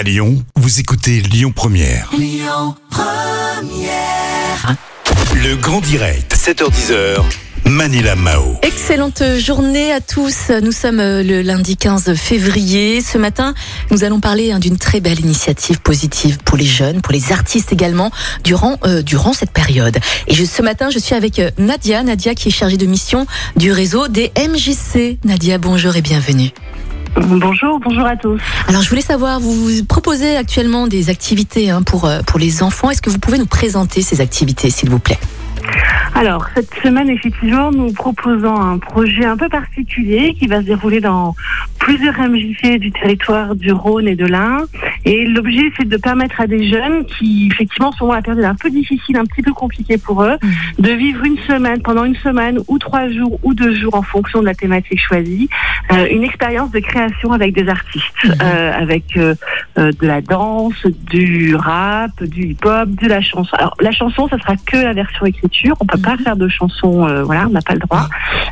À Lyon, vous écoutez Lyon Première. Le grand direct, 7h10h. Manila Mao. Excellente journée à tous. Nous sommes euh, le lundi 15 février. Ce matin, nous allons parler hein, d'une très belle initiative positive pour les jeunes, pour les artistes également, durant, euh, durant cette période. Et je- ce matin, je suis avec euh, Nadia, Nadia qui est chargée de mission du réseau des MJC. Nadia, bonjour et bienvenue. Bonjour, bonjour à tous. Alors, je voulais savoir, vous proposez actuellement des activités hein, pour, euh, pour les enfants. Est-ce que vous pouvez nous présenter ces activités, s'il vous plaît? Alors, cette semaine, effectivement, nous proposons un projet un peu particulier qui va se dérouler dans plusieurs MJC du territoire du Rhône et de l'Ain. Et l'objet, c'est de permettre à des jeunes qui, effectivement, sont dans la période un peu difficile, un petit peu compliquée pour eux, de vivre une semaine, pendant une semaine, ou trois jours, ou deux jours, en fonction de la thématique choisie, euh, une expérience de création avec des artistes, euh, avec euh, euh, de la danse, du rap, du hip-hop, de la chanson. Alors, la chanson, ça sera que la version écriture. On peut pas faire de chanson, euh, voilà, on n'a pas le droit.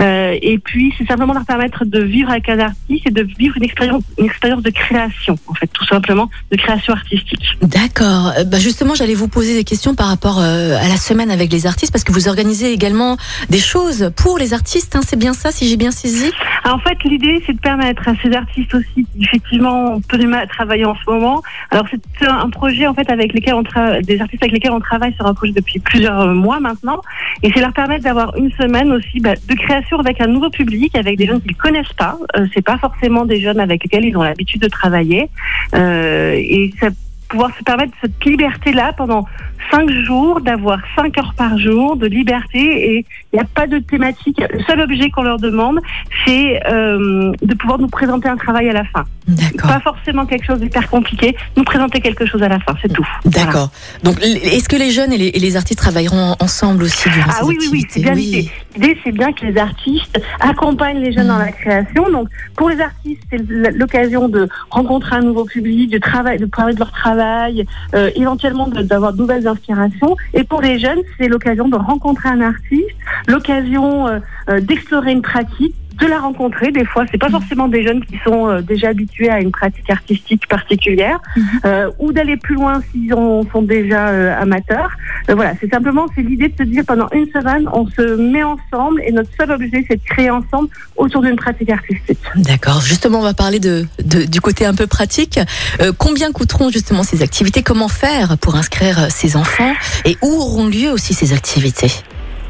Euh, et puis, c'est simplement leur permettre de vivre avec un artiste et de vivre une expérience, une expérience de création, en fait, tout simplement, de création artistique. D'accord. Euh, Bah justement, j'allais vous poser des questions par rapport euh, à la semaine avec les artistes, parce que vous organisez également des choses pour les artistes. Hein, c'est bien ça, si j'ai bien saisi? Alors, en fait, l'idée, c'est de permettre à ces artistes aussi, effectivement, ont peu de mal à travailler en moment. Alors, c'est un projet, en fait, avec lesquels on tra- des artistes avec lesquels on travaille sur un projet depuis plusieurs euh, mois maintenant. Et c'est leur permettre d'avoir une semaine aussi bah, de création avec un nouveau public, avec des jeunes qu'ils connaissent pas. Euh, c'est pas forcément des jeunes avec lesquels ils ont l'habitude de travailler. Euh, et ça pouvoir se permettre cette liberté-là pendant cinq jours, d'avoir cinq heures par jour de liberté et il n'y a pas de thématique. Le seul objet qu'on leur demande, c'est euh, de pouvoir nous présenter un travail à la fin. D'accord. Pas forcément quelque chose d'hyper compliqué, nous présenter quelque chose à la fin, c'est tout. Voilà. D'accord. Donc, est-ce que les jeunes et les, et les artistes travailleront ensemble aussi durant Ah ces oui, oui, oui, c'est bien l'idée. L'idée, c'est bien que les artistes accompagnent les jeunes dans la création. Donc, pour les artistes, c'est l'occasion de rencontrer un nouveau public, de travail, de parler de leur travail, euh, éventuellement d'avoir de nouvelles inspirations. Et pour les jeunes, c'est l'occasion de rencontrer un artiste, l'occasion euh, euh, d'explorer une pratique de la rencontrer. Des fois, c'est pas forcément des jeunes qui sont euh, déjà habitués à une pratique artistique particulière, Mhm. euh, ou d'aller plus loin s'ils sont déjà euh, amateurs. Euh, voilà, c'est simplement c'est l'idée de se dire pendant une semaine, on se met ensemble et notre seul objet, c'est de créer ensemble autour d'une pratique artistique. D'accord. Justement, on va parler de, de- du côté un peu pratique. Euh, combien coûteront justement ces activités? Comment faire pour inscrire ces enfants? Et où auront lieu aussi ces activités?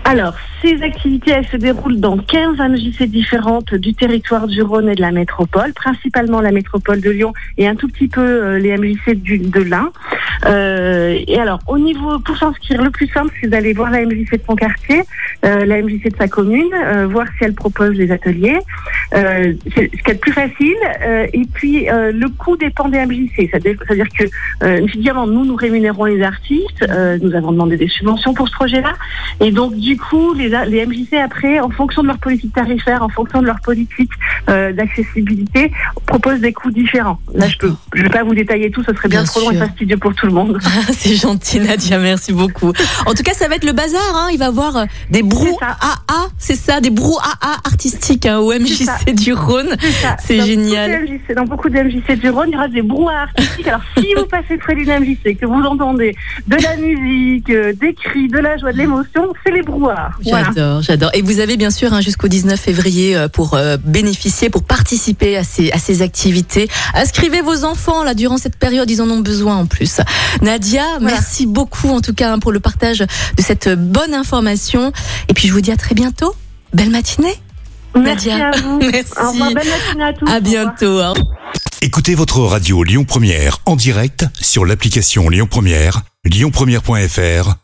Alors, ces activités, elles se déroulent dans 15 MJC différentes du territoire du Rhône et de la métropole, principalement la métropole de Lyon et un tout petit peu euh, les MJC de l'Ain. Euh, et alors, au niveau, pour s'inscrire, le plus simple, c'est d'aller voir la MJC de son quartier, euh, la MJC de sa commune, euh, voir si elle propose des ateliers. Euh, c'est ce qui est le plus facile. Et puis, le coût dépend des MJC. C'est-à-dire que, évidemment, nous, nous rémunérons les artistes. Nous avons demandé des subventions pour ce projet-là. Et donc, coup, les, MJC, après, en fonction de leur politique tarifaire, en fonction de leur politique euh, d'accessibilité, proposent des coûts différents. Là, je peux, je vais pas vous détailler tout, ce serait bien, Bien trop long et fastidieux pour tout le monde. Ah, C'est gentil Nadia, merci beaucoup. En tout cas, ça va être le bazar. Hein. Il va y avoir euh, des ça. brouhahas, c'est ça, des brouhahas artistiques hein, au. MJC du Rhône. C'est génial. MJC, dans beaucoup de MJC du Rhône, il y aura des brouhahas artistiques. Alors, si vous passez près d'une MJC, que vous entendez de la musique, euh, des cris, de la joie, de l'émotion, c'est les brouhaha. J'adore, j'adore. Et vous avez bien sûr hein, jusqu'au 19 février euh, pour euh, bénéficier, pour participer à ces, à ces activités. Inscrivez vos enfants là durant cette période, ils en ont besoin en plus. Nadia, merci beaucoup en tout cas hein, pour le partage de cette bonne information. Et puis je vous dis à très bientôt. Belle matinée. Merci Nadia. à vous. Merci. Au revoir, belle matinée à tous. À bientôt. hein. Écoutez votre radio Lyon Première en direct sur l'application Lyon Première, lyonpremière.fr